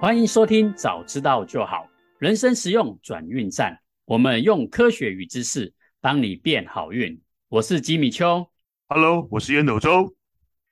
欢迎收听，早知道就好。人生实用转运站，我们用科学与知识帮你变好运。我是吉米秋，Hello，我是烟斗周。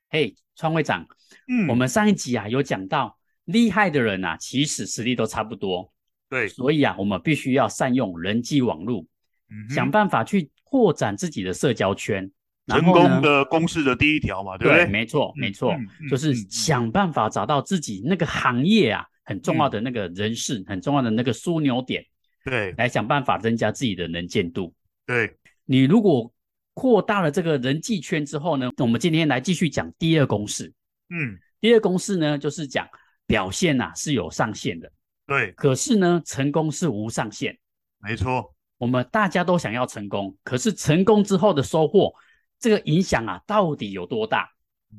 嘿，川会长，嗯，我们上一集啊有讲到，厉害的人啊，其实实力都差不多。对，所以啊，我们必须要善用人际网络，嗯，想办法去扩展自己的社交圈。成功的公式的第一条嘛，对不对？对，没错，没错，嗯嗯，就是想办法找到自己那个行业啊。很重要的那个人事，嗯、很重要的那个枢纽点，对，来想办法增加自己的能见度。对，你如果扩大了这个人际圈之后呢，我们今天来继续讲第二公式。嗯，第二公式呢，就是讲表现呐、啊、是有上限的。对，可是呢，成功是无上限。没错，我们大家都想要成功，可是成功之后的收获，这个影响啊，到底有多大？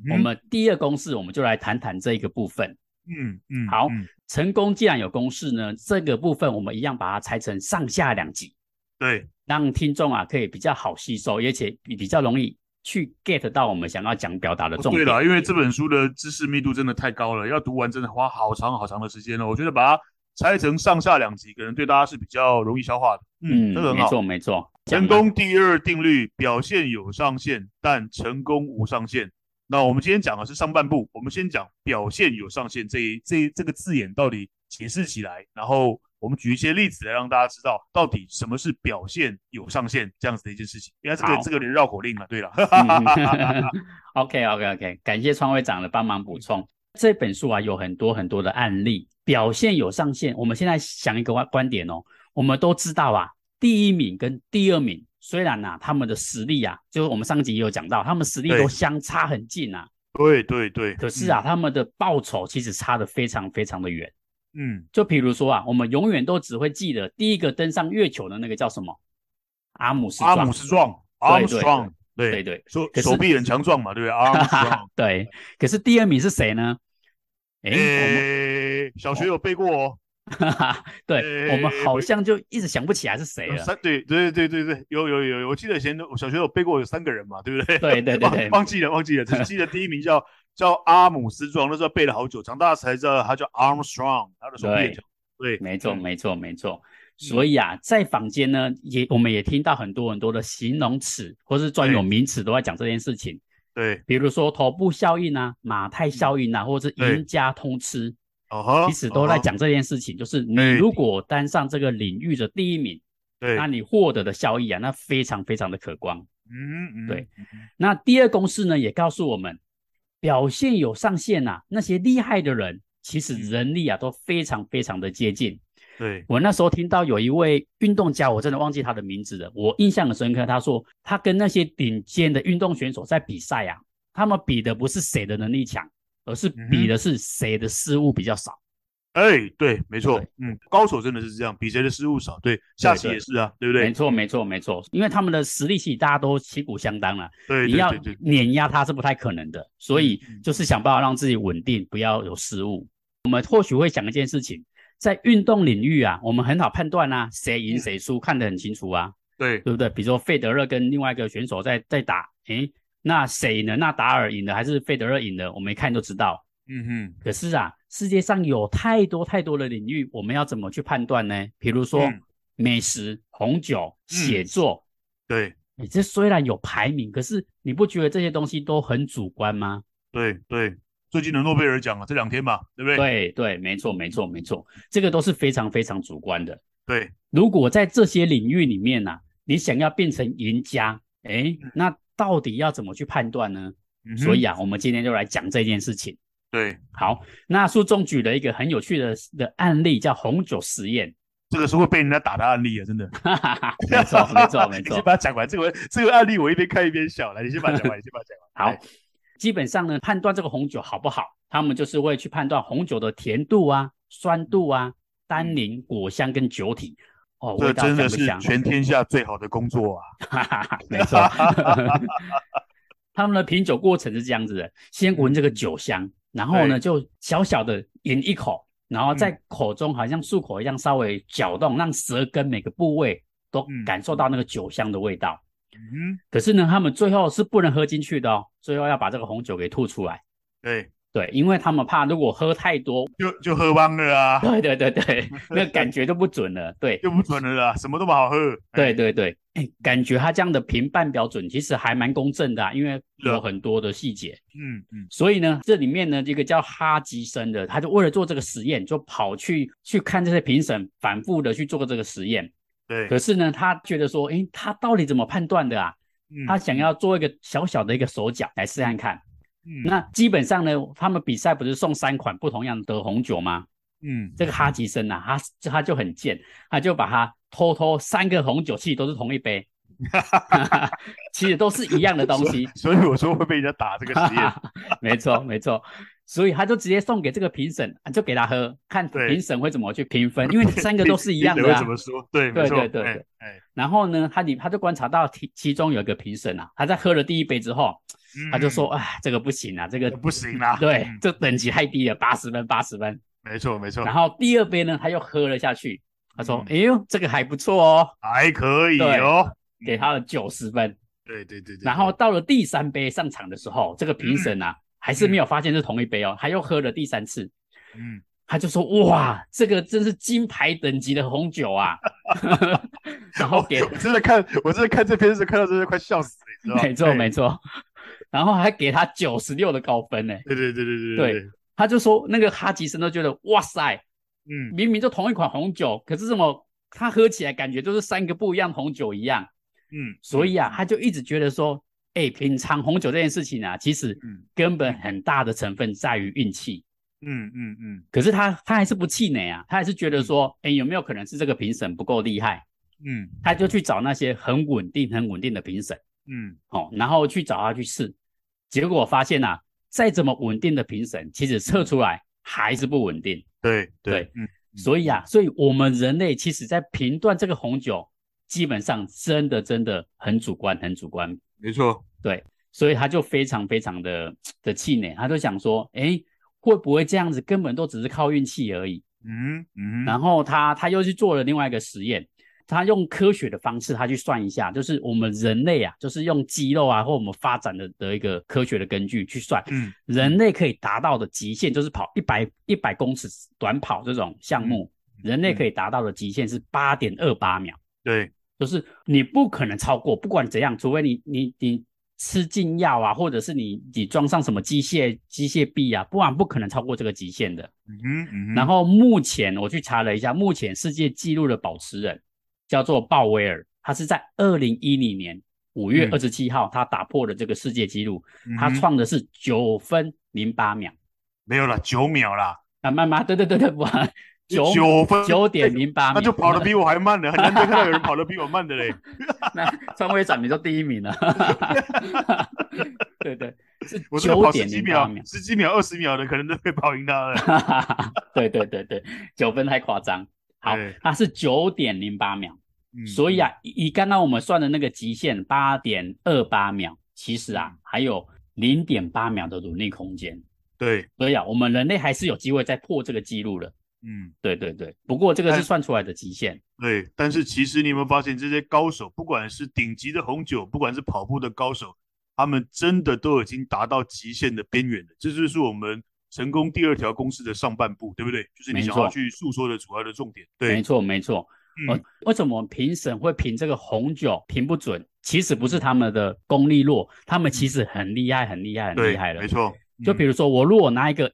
嗯、我们第二公式，我们就来谈谈这一个部分。嗯嗯，好。嗯成功既然有公式呢，这个部分我们一样把它拆成上下两集，对，让听众啊可以比较好吸收，而且比比较容易去 get 到我们想要讲表达的重点。对了，因为这本书的知识密度真的太高了，要读完真的花好长好长的时间了。我觉得把它拆成上下两集，可能对大家是比较容易消化的。嗯，这个很好。没错没错。成功第二定律：表现有上限，但成功无上限。那我们今天讲的是上半部，我们先讲表现有上限这一这一这个字眼到底解释起来，然后我们举一些例子来让大家知道到底什么是表现有上限这样子的一件事情。应该这个这个连绕口令了。对了，OK OK OK，感谢创会长的帮忙补充。这本书啊有很多很多的案例，表现有上限。我们现在想一个观观点哦，我们都知道啊，第一名跟第二名。虽然呐、啊，他们的实力啊，就是我们上集也有讲到，他们实力都相差很近啊。对对对。可是啊，嗯、他们的报酬其实差得非常非常的远。嗯。就比如说啊，我们永远都只会记得第一个登上月球的那个叫什么？阿姆斯壮。阿姆斯壮。阿姆斯壮。对对对。手手臂很强壮嘛，对不对？阿姆斯壮。对。可是第二名是谁呢？诶、欸，小学有背过哦。哈哈，对、欸、我们好像就一直想不起来是谁了。三对对对对对，有有有有，我记得以前我小学有背过有三个人嘛，对不对？对对对，对 忘，忘记了忘记了，只记得第一名叫叫阿姆斯壮，那时候背了好久，长大才知道他叫 Armstrong，他的手臂对，对，没错没错没错。所以啊，在坊间呢，也我们也听到很多很多的形容词或是专有名词都在讲这件事情。对，比如说头部效应啊、马太效应啊，或者是赢家通吃。哦哈，其实都在讲这件事情，就是你如果当上这个领域的第一名，对，那你获得的效益啊，那非常非常的可观。嗯嗯，对。那第二公式呢，也告诉我们，表现有上限啊，那些厉害的人，其实人力啊都非常非常的接近。对，我那时候听到有一位运动家，我真的忘记他的名字了，我印象很深刻。他说，他跟那些顶尖的运动选手在比赛啊，他们比的不是谁的能力强。而是比的是谁的失误比较少，哎、对，没错，嗯，高手真的是这样，比谁的失误少，对，下棋也是啊，对，不对？没错，没错，没错，因为他们的实力其实大家都旗鼓相当了，对，你要碾压他是不太可能的，所以就是想办法让自己稳定，不要有失误。我们或许会想一件事情，在运动领域啊，我们很好判断啊，谁赢谁输，看得很清楚啊，对，对不对？比如说费德勒跟另外一个选手在在打，诶那谁呢？纳达尔赢了还是费德勒赢了？我们一看就知道。嗯哼。可是啊，世界上有太多太多的领域，我们要怎么去判断呢？比如说、嗯、美食、红酒、写作。嗯、对。你这虽然有排名，可是你不觉得这些东西都很主观吗？对对。最近的诺贝尔奖啊，这两天嘛，对不对？对对，没错没错没错，这个都是非常非常主观的。对。如果在这些领域里面呢、啊，你想要变成赢家，哎，那。到底要怎么去判断呢？嗯、所以啊，我们今天就来讲这件事情。对，好，那书中举了一个很有趣的的案例，叫红酒实验。这个是会被人家打的案例啊，真的。没错，没错，没错。你先把它讲完。这个这个案例我一边看一边笑。来，你先把它讲完，你先把它讲完。好，基本上呢，判断这个红酒好不好，他们就是会去判断红酒的甜度啊、酸度啊、单宁、果香跟酒体。哦，这真的是全天下最好的工作啊！哈哈哈，没错，他们的品酒过程是这样子的：先闻这个酒香，然后呢就小小的饮一口，然后在口中好像漱口一样稍微搅动，让舌根每个部位都感受到那个酒香的味道。嗯，可是呢，他们最后是不能喝进去的哦，最后要把这个红酒给吐出来。对，对，因为他们怕如果喝太多，就就喝忘了啊。对对对对，那个感觉就不准了。对，就不准了啦，什么都不好喝。对对对，哎，感觉他这样的评判标准其实还蛮公正的啊，因为有很多的细节。嗯嗯。所以呢，这里面呢，这个叫哈吉森的，他就为了做这个实验，就跑去去看这些评审反复的去做这个实验。对。可是呢，他觉得说，哎，他到底怎么判断的啊？嗯。他想要做一个小小的一个手脚来试看看。嗯，那基本上呢，他们比赛不是送三款不同样的红酒吗？嗯，这个哈吉森呐，他他就很贱，他就把他偷偷三个红酒，器都是同一杯，其实都是一样的东西。所以，所以我说会被人家打这个实验。没错，没错。所以他就直接送给这个评审，就给他喝，看评审会怎么去评分，因为 三个都是一样的啊。怎么说？对，对，对，对，对。然后呢，他你他就观察到其其中有一个评审啊，他在喝了第一杯之后。他就说：“哎，这个不行啊，这个不行啊，对，这等级太低了，八十分，八十分。没错，没错。然后第二杯呢，他又喝了下去。他说：‘哎呦，这个还不错哦，还可以哦，给他了九十分。’对对对对。然后到了第三杯上场的时候，这个评审啊，还是没有发现是同一杯哦，他又喝了第三次。嗯，他就说：‘哇，这个真是金牌等级的红酒啊！’然后给，我真的看，我真的看这篇是看到真的快笑死了，你知道吗没错，没错。”然后还给他九十六的高分呢。对对对对对对，对，他就说那个哈吉森都觉得哇塞，嗯，明明就同一款红酒，可是怎么他喝起来感觉就是三个不一样红酒一样，嗯，所以啊，他就一直觉得说，哎，品尝红酒这件事情啊，其实根本很大的成分在于运气，嗯嗯嗯。可是他他还是不气馁啊，他还是觉得说，哎，有没有可能是这个评审不够厉害？嗯，他就去找那些很稳定、很稳定的评审，嗯，好，然后去找他去试。结果发现啊，再怎么稳定的评审，其实测出来还是不稳定。对对，对，嗯，所以啊，所以我们人类其实在评断这个红酒，基本上真的真的很主观，很主观。没错，对，所以他就非常非常的 的气馁，他就想说，哎，会不会这样子根本都只是靠运气而已？嗯嗯，然后他他又去做了另外一个实验。他用科学的方式，他去算一下，就是我们人类啊，就是用肌肉啊，或我们发展的的一个科学的根据去算，嗯，人类可以达到的极限，就是跑一百一百公尺短跑这种项目，嗯、人类可以达到的极限是八点二八秒。对，就是你不可能超过，不管怎样，除非你你你吃禁药啊，或者是你你装上什么机械机械臂啊，不然不可能超过这个极限的。嗯嗯。然后目前我去查了一下，目前世界纪录的保持人。叫做鲍威尔，他是在二零一零年五月二十七号，他打破了这个世界纪录，嗯、他创的是九分零八秒，没有了九秒了，啊慢慢，对对对对，不，九九分九点零八，那就跑得比我还慢了，很难得看到有人跑得比我慢的嘞。那创会长你就第一名了，对对，是九点零八秒，十几秒、二十秒的可能都会跑赢他了。对对对对，九分太夸张。好，他是九点零八秒，嗯、所以啊，以刚刚我们算的那个极限八点二八秒，其实啊还有零点八秒的努力空间。对，所以啊，我们人类还是有机会再破这个记录的。嗯，对对对。不过这个是算出来的极限。对，但是其实你有没有发现，这些高手，不管是顶级的红酒，不管是跑步的高手，他们真的都已经达到极限的边缘了。这就是我们。成功第二条公式的上半部，对不对？就是你想要去诉说的主要的重点。对，没错，没错。嗯，为什么评审会评这个红酒评不准？其实不是他们的功力弱，他们其实很厉害，很厉害，很厉害了。没错。就比如说，我如果拿一个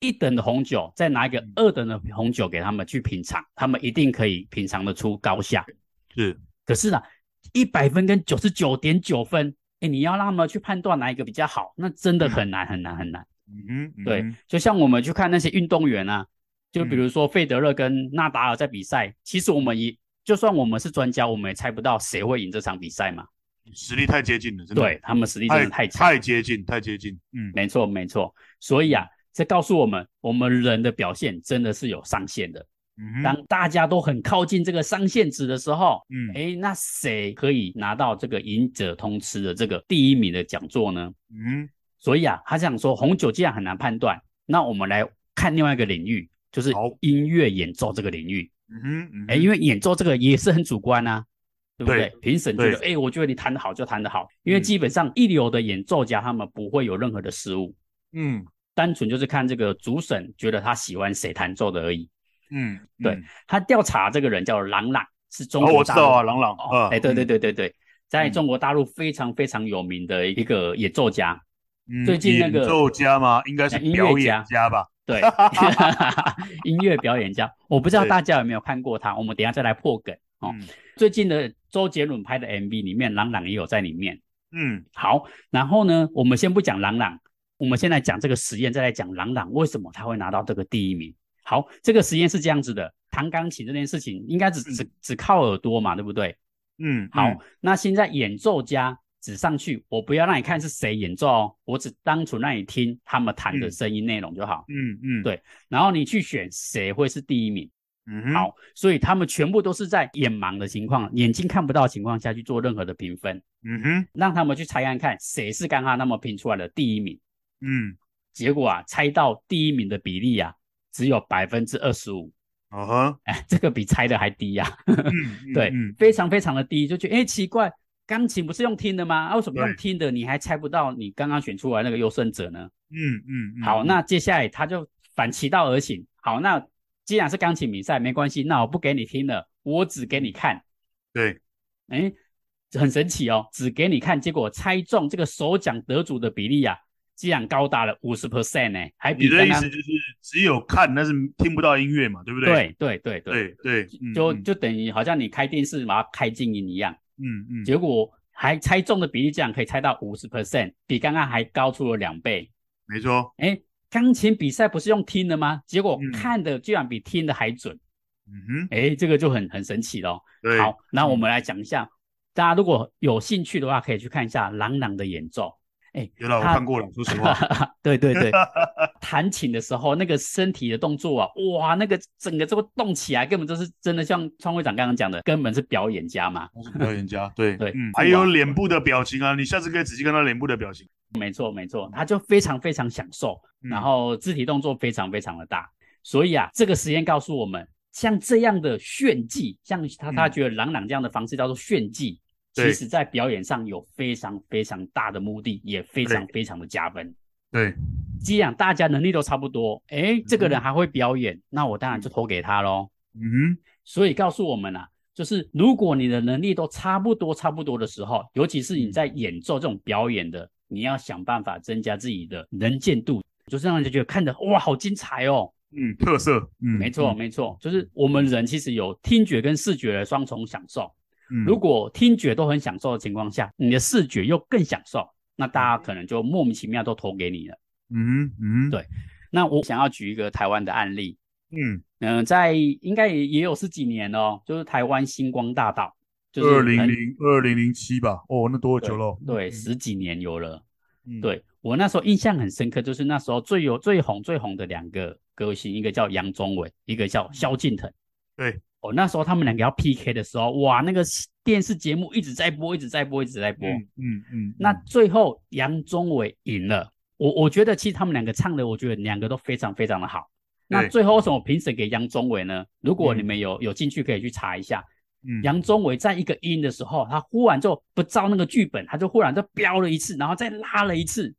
一等的红酒，再拿一个二等的红酒给他们去品尝，他们一定可以品尝得出高下。是。可是呢，一百分跟九十九点九分，哎，你要让他们去判断哪一个比较好，那真的很难，很难，很难。嗯，嗯对，就像我们去看那些运动员啊，就比如说费德勒跟纳达尔在比赛，嗯、其实我们也就算我们是专家，我们也猜不到谁会赢这场比赛嘛，实力太接近了，真的，对他们实力真的太强，太接近，太接近，嗯，没错没错，所以啊，这告诉我们，我们人的表现真的是有上限的。嗯，当大家都很靠近这个上限值的时候，嗯，哎，那谁可以拿到这个赢者通吃的这个第一名的讲座呢？嗯。所以啊，他这样说，红酒既然很难判断，那我们来看另外一个领域，就是音乐演奏这个领域。嗯哼，哎、嗯，因为演奏这个也是很主观啊，对不对？对评审觉得，哎，我觉得你弹得好就弹得好，因为基本上一流的演奏家他们不会有任何的失误。嗯，单纯就是看这个主审觉得他喜欢谁弹奏的而已。嗯，对嗯他调查这个人叫郎朗，是中哦，国大陆。我知道啊，郎朗，哦，啊哎，对对对对对，在嗯中国大陆非常非常有名的一个演奏家。嗯最近那个演奏家吗？应该是呃音演家家吧？对，音乐表演家，我不知道大家有没有看过他，我们等一下再来破梗哦。嗯最近的周杰伦拍的 MV 里面，郎朗也有在里面。嗯好，然后呢，我们先不讲郎朗，我们现在讲这个实验，再来讲朗朗为什么他会拿到这个第一名。好，这个实验是这样子的，弹钢琴这件事情应该只只只靠耳朵嘛，对不对？嗯，好，嗯那现在演奏家指上去，我不要让你看是谁演奏哦，我只单纯让你听他们弹的声音内容就好。嗯嗯，对然后你去选谁会是第一名。嗯哼，好，所以他们全部都是在眼盲的情况，眼睛看不到的情况下去做任何的评分，嗯哼，让他们去猜看看谁是刚刚那么评出来的第一名。嗯，结果啊，猜到第一名的比例啊，只有百分之二十五，哦哈，哎，这个比猜的还低呀、啊。嗯，对，嗯。非常非常的低，就觉得哎奇怪，钢琴不是用听的吗？啊，为什么用对听的？你还猜不到你刚刚选出来那个优胜者呢？嗯嗯，嗯好，那接下来他就反其道而行，好，那既然是钢琴比赛，没关系，那我不给你听了，我只给你看，对，哎，很神奇哦，只给你看，结果猜中这个首奖得主的比例啊，竟然高达了五十 percent 呢，还比你的意思就是只有看，但是听不到音乐嘛，对不对？对对对对，对对，嗯嗯就就等于好像你开电视把它开静音一样。嗯嗯，结果还猜中的比例竟然可以猜到五十 percent，比刚刚还高出了两倍。没错，哎，钢琴比赛不是用听的吗？结果嗯看的居然比听的还准。嗯哼，哎，这个就很很神奇咯。对，好，那我们来讲一下，大家如果有兴趣的话，可以去看一下郎朗的演奏。哎，有了，我看过了，说实话，对对对，弹琴的时候那个身体的动作啊，哇，那个整个这个动起来，根本就是真的像创会长刚刚讲的，根本是表演家嘛。表演家，对对嗯，还有脸部的表情啊，你下次可以仔细看他脸部的表情。没错，没错，他就非常非常享受，嗯然后肢体动作非常非常的大，所以啊，这个实验告诉我们，像这样的炫技，像他他觉得朗朗这样的方式叫做炫技，其实在表演上有非常非常大的目的，也非常非常的加分。对，既然大家能力都差不多，哎，这个人还会表演，那我当然就投给他喽。嗯所以告诉我们啊，就是如果你的能力都差不多差不多的时候，尤其是你在演奏这种表演的，你要想办法增加自己的能见度，就是让人家觉得看的哇好精彩哦。嗯，特色，嗯，没错，嗯没错，就是我们人其实有听觉跟视觉的双重享受。嗯。如果听觉都很享受的情况下，你的视觉又更享受，那大家可能就莫名其妙都投给你了。嗯嗯，对。那我想要举一个台湾的案例，嗯，嗯、在应该也也有十几年哦，就是台湾星光大道，就是二零零二零零七吧，哦，那多久了？对，十几年有了。嗯，对我那时候印象很深刻，就是那时候最有最红最红的两个歌星，一个叫杨宗纬，一个叫萧敬腾。对，哦，那时候他们两个要 PK 的时候，哇，那个电视节目一直在播，一直在播，一直在播。嗯嗯嗯，那最后杨宗纬赢了，我我觉得其实他们两个唱的，我觉得两个都非常非常的好。那最后为什么评审给杨宗纬呢？如果嗯你们有有进去可以去查一下，嗯杨宗纬在一个音的时候，他忽然就不照那个剧本，他就忽然就飙了一次，然后再拉了一次，嗯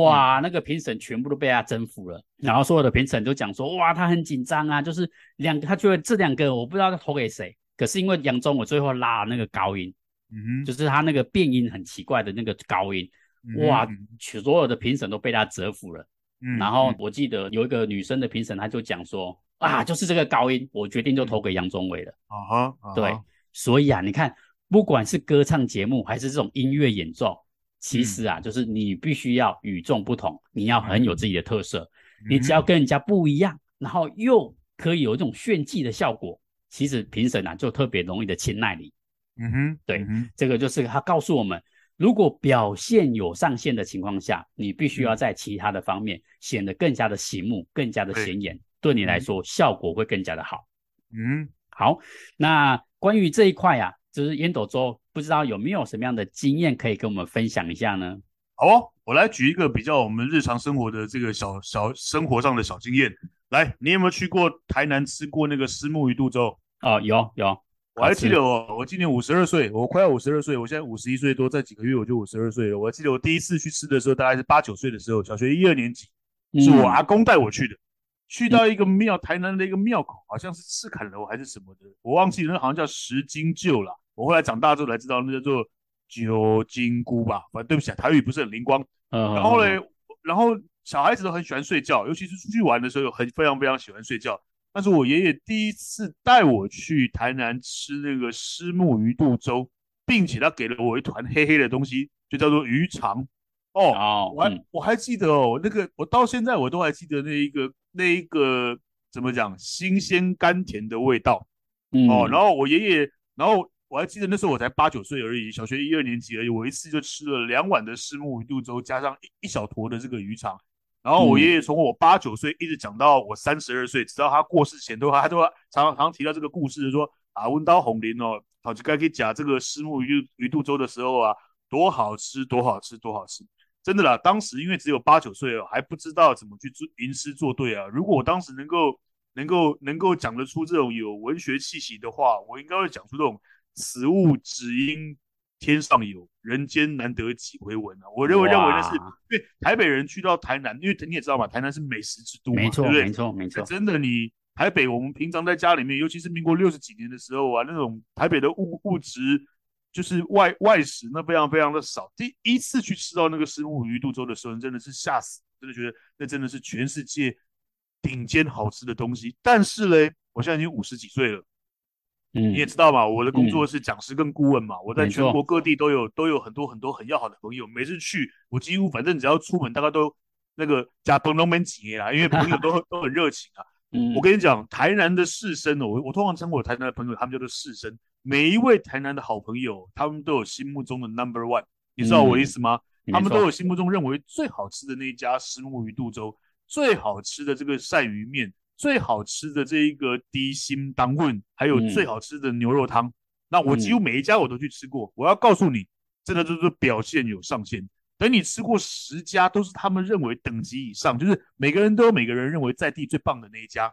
哇，那个评审全部都被他征服了。然后所有的评审都讲说，哇，他很紧张啊，就是两个，他觉得这两个我不知道他投给谁，可是因为杨宗纬最后拉了那个高音，嗯哼，就是他那个变音很奇怪的那个高音，嗯哇，所有的评审都被他折服了。嗯然后我记得有一个女生的评审，她就讲说，啊，就是这个高音，我决定就投给杨宗纬了。啊哈，啊哈对，所以啊，你看，不管是歌唱节目还是这种音乐演奏，其实啊，就是你必须要与众不同，你要很有自己的特色。你只要跟人家不一样，然后又可以有一种炫技的效果，其实评审啊就特别容易的青睐你。嗯哼，对这个就是他告诉我们，如果表现有上限的情况下，你必须要在其他的方面显得更加的醒目、更加的显眼，对你来说效果会更加的好。嗯，好，那关于这一块啊，就是烟斗周，不知道有没有什么样的经验可以跟我们分享一下呢？好哦，我来举一个比较我们日常生活的这个小小生活上的小经验。来，你有没有去过台南吃过那个虱目鱼肚粥？哦，有有，我还记得我，我今年五十二岁，我快要五十二岁，我现在五十一岁多，在几个月我就五十二岁了。我还记得我第一次去吃的时候，大概是八九岁的时候，小学一二年级。是我阿公带我去的，去到一个庙，台南的一个庙口，好像是赤崁楼还是什么的，我忘记了，那好像叫石金旧了。我后来长大之后才知道，那叫做九金菇吧。反正对不起啊，台语不是很灵光。然后嘞，然后小孩子都很喜欢睡觉，尤其是出去玩的时候，很非常非常喜欢睡觉。但是我爷爷第一次带我去台南吃那个虱目鱼肚粥，并且他给了我一团黑黑的东西，就叫做鱼肠。哦，oh, 我还、嗯、我还记得哦，那个我到现在我都还记得那一个那一个怎么讲，新鲜甘甜的味道。嗯、哦，然后我爷爷，然后我还记得那时候我才八九岁而已，小学一二年级而已，我一次就吃了两碗的虱目鱼肚粥，加上一一小坨的这个鱼肠。然后我爷爷从我八九岁一直讲到我三十二岁，直到他过世前都他都常常常提到这个故事，说啊，温刀红林哦，好就该给讲这个虱目鱼鱼肚粥的时候啊，多好吃，多好吃，多好吃。真的啦，当时因为只有八九岁哦，还不知道怎么去做吟诗作对啊。如果我当时能够能够能够讲得出这种有文学气息的话，我应该会讲出这种“此物只应天上有，人间难得几回闻”啊。我认为认为那是因为台北人去到台南，因为你也知道嘛，台南是美食之都嘛，没错对不对？没错没错。真的，你台北我们平常在家里面，尤其是民国六十几年的时候啊，那种台北的物物质。就是外外食那非常非常的少，第一次去吃到那个石目鱼肚粥的时候，真的是吓死，真的觉得那真的是全世界顶尖好吃的东西。但是嘞，我现在已经五十几岁了，嗯，你也知道嘛，我的工作是讲师跟顾问嘛，嗯、我在全国各地都有都有很多很多很要好的朋友，每次去我几乎反正只要出门，大概都那个加崩都没几啦，因为朋友都 都很热情啊。嗯、我跟你讲，台南的士绅哦，我我通常称我台南的朋友，他们叫做士绅。每一位台南的好朋友，他们都有心目中的 number one，你知道我意思吗？嗯、他们都有心目中认为最好吃的那一家虱目鱼肚粥，最好吃的这个鳝鱼面，最好吃的这一个低心当棍，还有最好吃的牛肉汤。嗯、那我几乎每一家我都去吃过。我要告诉你，真的就是表现有上限。等你吃过十家，都是他们认为等级以上，就是每个人都有每个人认为在地最棒的那一家。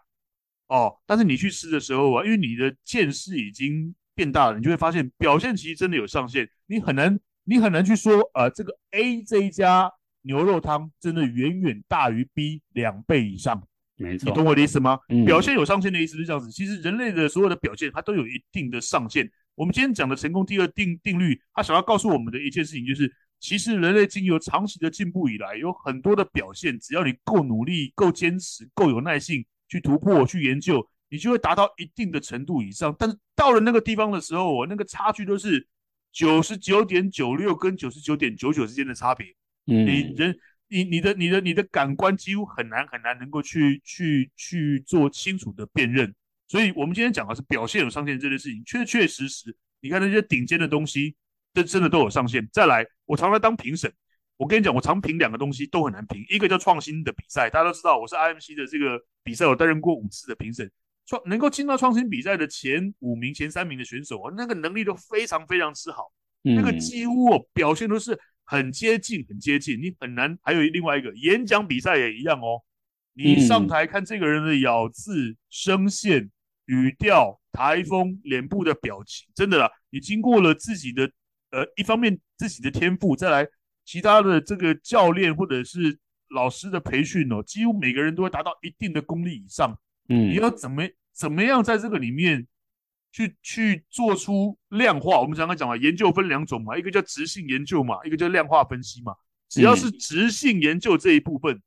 哦，但是你去吃的时候啊，因为你的见识已经。变大了，你就会发现表现其实真的有上限，你很难，你很难去说，呃，这个 A 这一家牛肉汤真的远远大于 B 两倍以上，没错，你懂我的意思吗？嗯、表现有上限的意思是这样子，其实人类的所有的表现，它都有一定的上限。我们今天讲的成功第二定定律，它想要告诉我们的一件事情就是，其实人类经由长期的进步以来，有很多的表现，只要你够努力、够坚持、够有耐性去突破、去研究。你就会达到一定的程度以上，但是到了那个地方的时候，我那个差距都是九十九点九六跟九十九点九九之间的差别。嗯，你人，你你的你的你的感官几乎很难很难能够去去去做清楚的辨认。所以，我们今天讲的是表现有上限这件事情，确确实实，你看那些顶尖的东西，这真的都有上限。再来，我常常当评审，我跟你讲，我常评两个东西都很难评，一个叫创新的比赛，大家都知道，我是 IMC 的这个比赛，我担任过五次的评审。创能够进到创新比赛的前五名、前三名的选手啊，那个能力都非常非常之好，嗯、那个几乎、哦、表现都是很接近、很接近，你很难。还有另外一个演讲比赛也一样哦，你上台看这个人的咬字、声线、语调、台风、脸部的表情，真的啦，你经过了自己的呃一方面自己的天赋，再来其他的这个教练或者是老师的培训哦，几乎每个人都会达到一定的功力以上。嗯，你要怎么怎么样在这个里面去去做出量化？我们刚刚讲了，研究分两种嘛，一个叫直性研究嘛，一个叫量化分析嘛。只要是直性研究这一部分，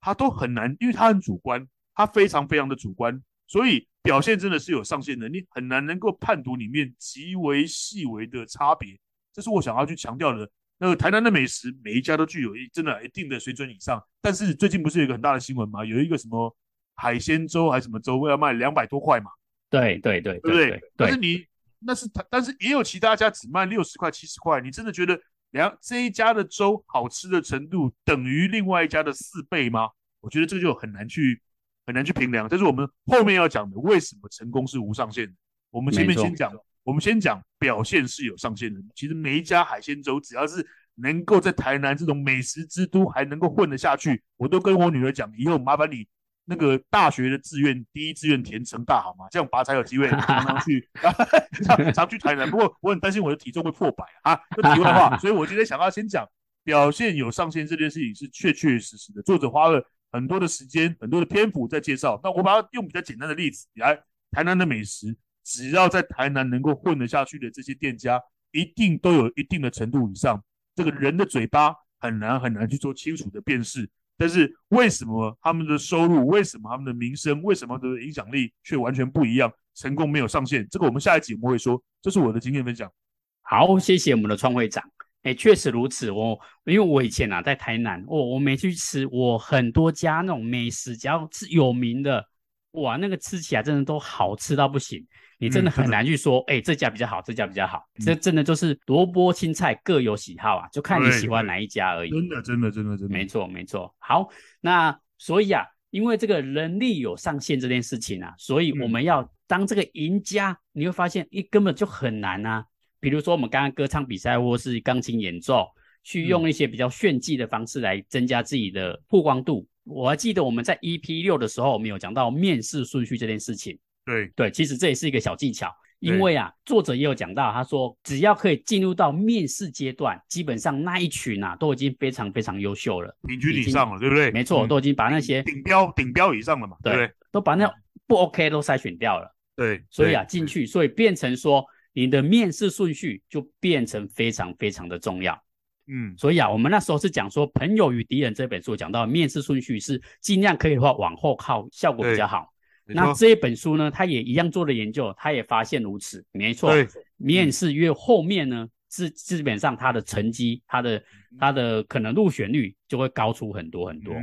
它都很难，因为它很主观，它非常非常的主观，所以表现真的是有上限的，你很难能够判读里面极为细微的差别。这是我想要去强调的。那个台南的美食，每一家都具有一真的一定的水准以上，但是最近不是有一个很大的新闻嘛？有一个什么？海鲜粥还是什么粥，要卖两百多块嘛？对对对，对不对？但是你那是他，但是也有其他家只卖六十块、七十块。你真的觉得两这一家的粥好吃的程度等于另外一家的四倍吗？我觉得这个就很难去很难去评量。这是我们后面要讲的，为什么成功是无上限的？我们前面先讲，我们先讲表现是有上限的。其实每一家海鲜粥，只要是能够在台南这种美食之都还能够混得下去，我都跟我女儿讲，以后麻烦你。那个大学的志愿，第一志愿填成大好吗，这样拔才有机会 常常去，常常去台南。不过我很担心我的体重会破百啊，这题外话。所以我今天想要先讲表现有上限这件事情是确确实实的。作者花了很多的时间、很多的篇幅在介绍。那我把它用比较简单的例子来，台南的美食，只要在台南能够混得下去的这些店家，一定都有一定的程度以上。这个人的嘴巴很难很难去做清楚的辨识。但是为什么他们的收入、为什么他们的名声、为什么他的影响力却完全不一样？成功没有上限，这个我们下一集我们会说。这是我的经验分享。好，谢谢我们的创会长。哎，确实如此。我因为我以前啊在台南，哦、我没去吃，我很多家那种美食，只要是有名的，哇，那个吃起来真的都好吃到不行。你真的很难去说，哎、嗯，这家比较好，这家比较好。嗯、这真的就是萝卜青菜各有喜好啊，就看你喜欢哪一家而已。真的，真的，真的，真的，没错，没错。好，那所以啊，因为这个人力有上限这件事情啊，所以我们要当这个赢家，嗯、你会发现，一根本就很难啊。比如说我们刚刚歌唱比赛，或是钢琴演奏，去用一些比较炫技的方式来增加自己的曝光度。嗯、我还记得我们在 EP 六的时候，我们有讲到面试顺序这件事情。对。对，其实这也是一个小技巧，因为啊，作者也有讲到，他说只要可以进入到面试阶段，基本上那一群啊都已经非常非常优秀了，平均以上了，对不对？没错，嗯、都已经把那些顶标顶标以上了嘛，对不对？都把那不 OK 都筛选掉了，对，所以啊进去，所以变成说你的面试顺序就变成非常非常的重要，嗯，所以啊，我们那时候是讲说《朋友与敌人》这本书讲到面试顺序是尽量可以的话往后靠，效果比较好。那这一本书呢，他也一样做了研究，他也发现如此，没错。对，面试越后面呢，是基本上他的成绩，他的他的可能入选率就会高出很多很多。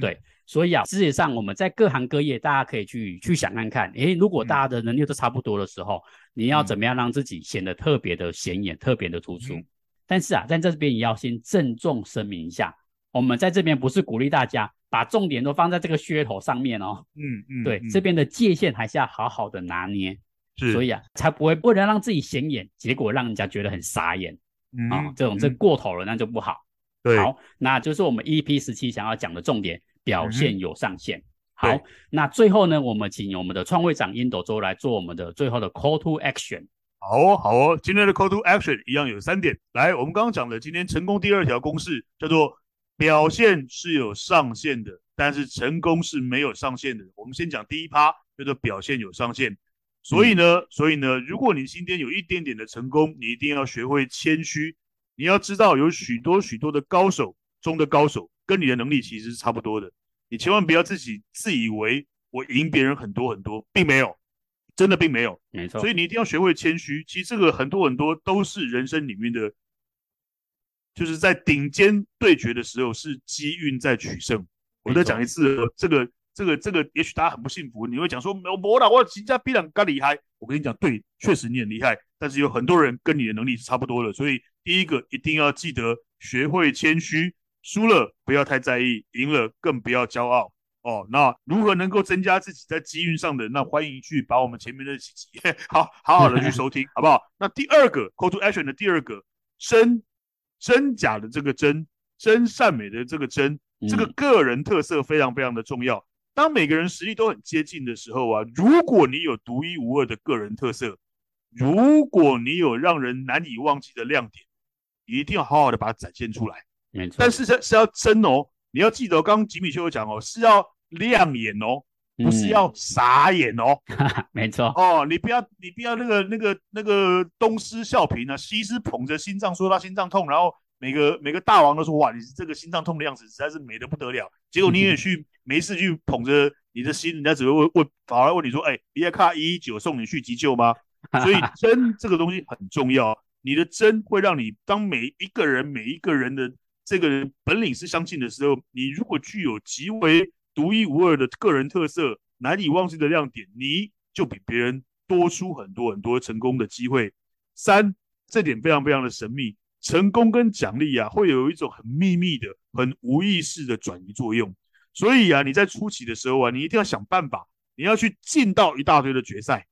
对，所以啊，事实上我们在各行各业，大家可以去去想看看，诶，如果大家的能力都差不多的时候，你要怎么样让自己显得特别的显眼，特别的突出？但是啊，在这边也要先郑重声明一下，我们在这边不是鼓励大家。把重点都放在这个噱头上面哦，嗯嗯，对，嗯、这边的界限还是要好好的拿捏，是，所以啊，才不会为了让自己显眼，结果让人家觉得很傻眼，嗯，哦、这种这过头了，那就不好。对，好，那就是我们 EP 十七想要讲的重点，表现有上限。嗯、好，那最后呢，我们请我们的创会长烟斗周来做我们的最后的 Call to Action。好哦，好哦，今天的 Call to Action 一样有三点，来，我们刚刚讲的今天成功第二条公式叫做。表现是有上限的，但是成功是没有上限的。我们先讲第一趴，叫做表现有上限。所以呢，嗯、所以呢，如果你今天有一点点的成功，你一定要学会谦虚。你要知道，有许多许多的高手中的高手，跟你的能力其实是差不多的。你千万不要自己自以为我赢别人很多很多，并没有，真的并没有。没错。所以你一定要学会谦虚。其实这个很多很多都是人生里面的。就是在顶尖对决的时候，是机运在取胜。我再讲一次，这个、这个、这个，也许大家很不幸福，你会讲说，没有我老我人家比人更厉害。我跟你讲，对，确实你很厉害，但是有很多人跟你的能力是差不多的。所以第一个一定要记得学会谦虚，输了不要太在意，赢了更不要骄傲。哦，那如何能够增加自己在机运上的？那欢迎去把我们前面的几集 好好好的去收听，好不好？那第二个 call to action 的第二个真。真假的这个真，真善美的这个真，这个个人特色非常非常的重要。当每个人实力都很接近的时候啊，如果你有独一无二的个人特色，如果你有让人难以忘记的亮点，一定要好好的把它展现出来。没错，但是是是要真哦，你要记得，刚刚吉米修有讲哦，是要亮眼哦。不是要傻眼哦，嗯、没错。哦，你不要你不要那个那个那个东施效颦啊，西施捧着心脏说他心脏痛，然后每个每个大王都说哇，你这个心脏痛的样子实在是美得不得了，结果你也去没事去捧着你的心，人家只会问问反而问你说，哎，你要卡一一九送你去急救吗？所以 针这个东西很重要，你的针会让你当每一个人每一个人的这个本领是相近的时候，你如果具有极为独一无二的个人特色，难以忘记的亮点，你就比别人多出很多很多成功的机会。三，这点非常非常的神秘，成功跟奖励啊，会有一种很秘密的、很无意识的转移作用。所以啊，你在初期的时候啊，你一定要想办法，你要去进到一大堆的决赛，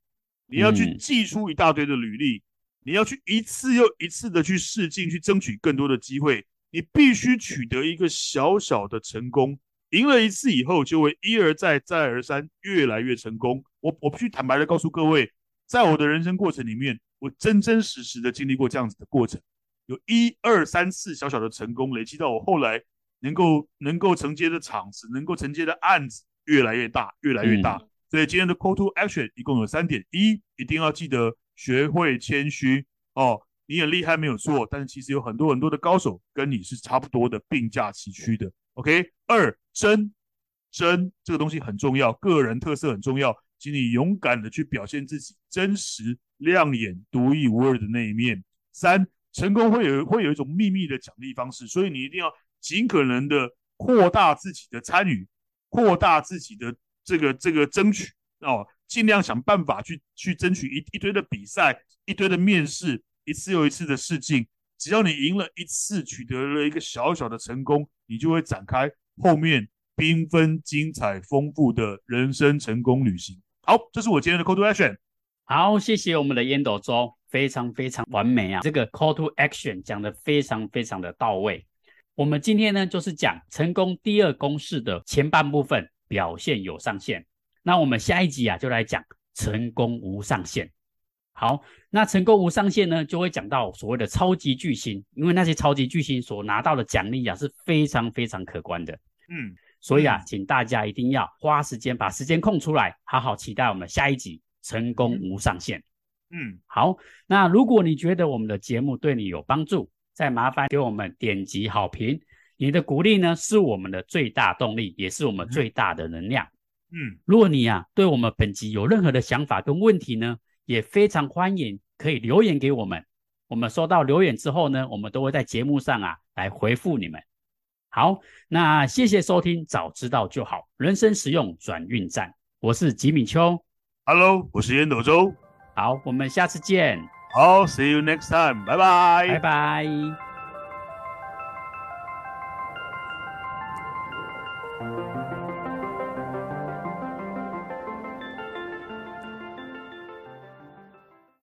你要去寄出一大堆的履历，你要去一次又一次的去试镜，去争取更多的机会。你必须取得一个小小的成功。赢了一次以后，就会一而再、再而三，越来越成功。我我必须坦白的告诉各位，在我的人生过程里面，我真真实实的经历过这样子的过程，有一二三次小小的成功，累积到我后来能够能够承接的场子，能够承接的案子越来越大，越来越大。嗯、所以今天的 call to action 一共有三点：一，一定要记得学会谦虚哦，你很厉害没有错，但是其实有很多很多的高手跟你是差不多的，并驾齐驱的。OK，二，真真这个东西很重要，个人特色很重要，请你勇敢的去表现自己真实、亮眼、独一无二的那一面。三，成功会有会有一种秘密的奖励方式，所以你一定要。尽可能的扩大自己的参与，扩大自己的这个这个争取哦，尽量想办法去去争取一一堆的比赛，一堆的面试，一次又一次的试镜。只要你赢了一次，取得了一个小小的成功，你就会展开后面缤纷、精彩、丰富的人生成功旅行。好，这是我今天的 Call to Action。好，谢谢我们的烟斗周，非常非常完美啊！这个 Call to Action 讲得非常非常的到位。我们今天呢，就是讲成功第二公式的前半部分，表现有上限。那我们下一集啊，就来讲成功无上限。好，那成功无上限呢，就会讲到所谓的超级巨星，因为那些超级巨星所拿到的奖励啊，是非常非常可观的。嗯，所以啊，请大家一定要花时间，把时间空出来，好好期待我们下一集成功无上限。嗯，好，那如果你觉得我们的节目对你有帮助，再麻烦给我们点击好评，你的鼓励呢，是我们的最大动力，也是我们最大的能量。嗯，如果你呀、啊、对我们本集有任何的想法跟问题呢，也非常欢迎可以留言给我们。我们收到留言之后呢，我们都会在节目上啊来回复你们。好，那谢谢收听，早知道就好，人生实用转运站，我是吉米秋，Hello，我是烟斗周，好，我们下次见。好，see you next time，拜拜，拜拜。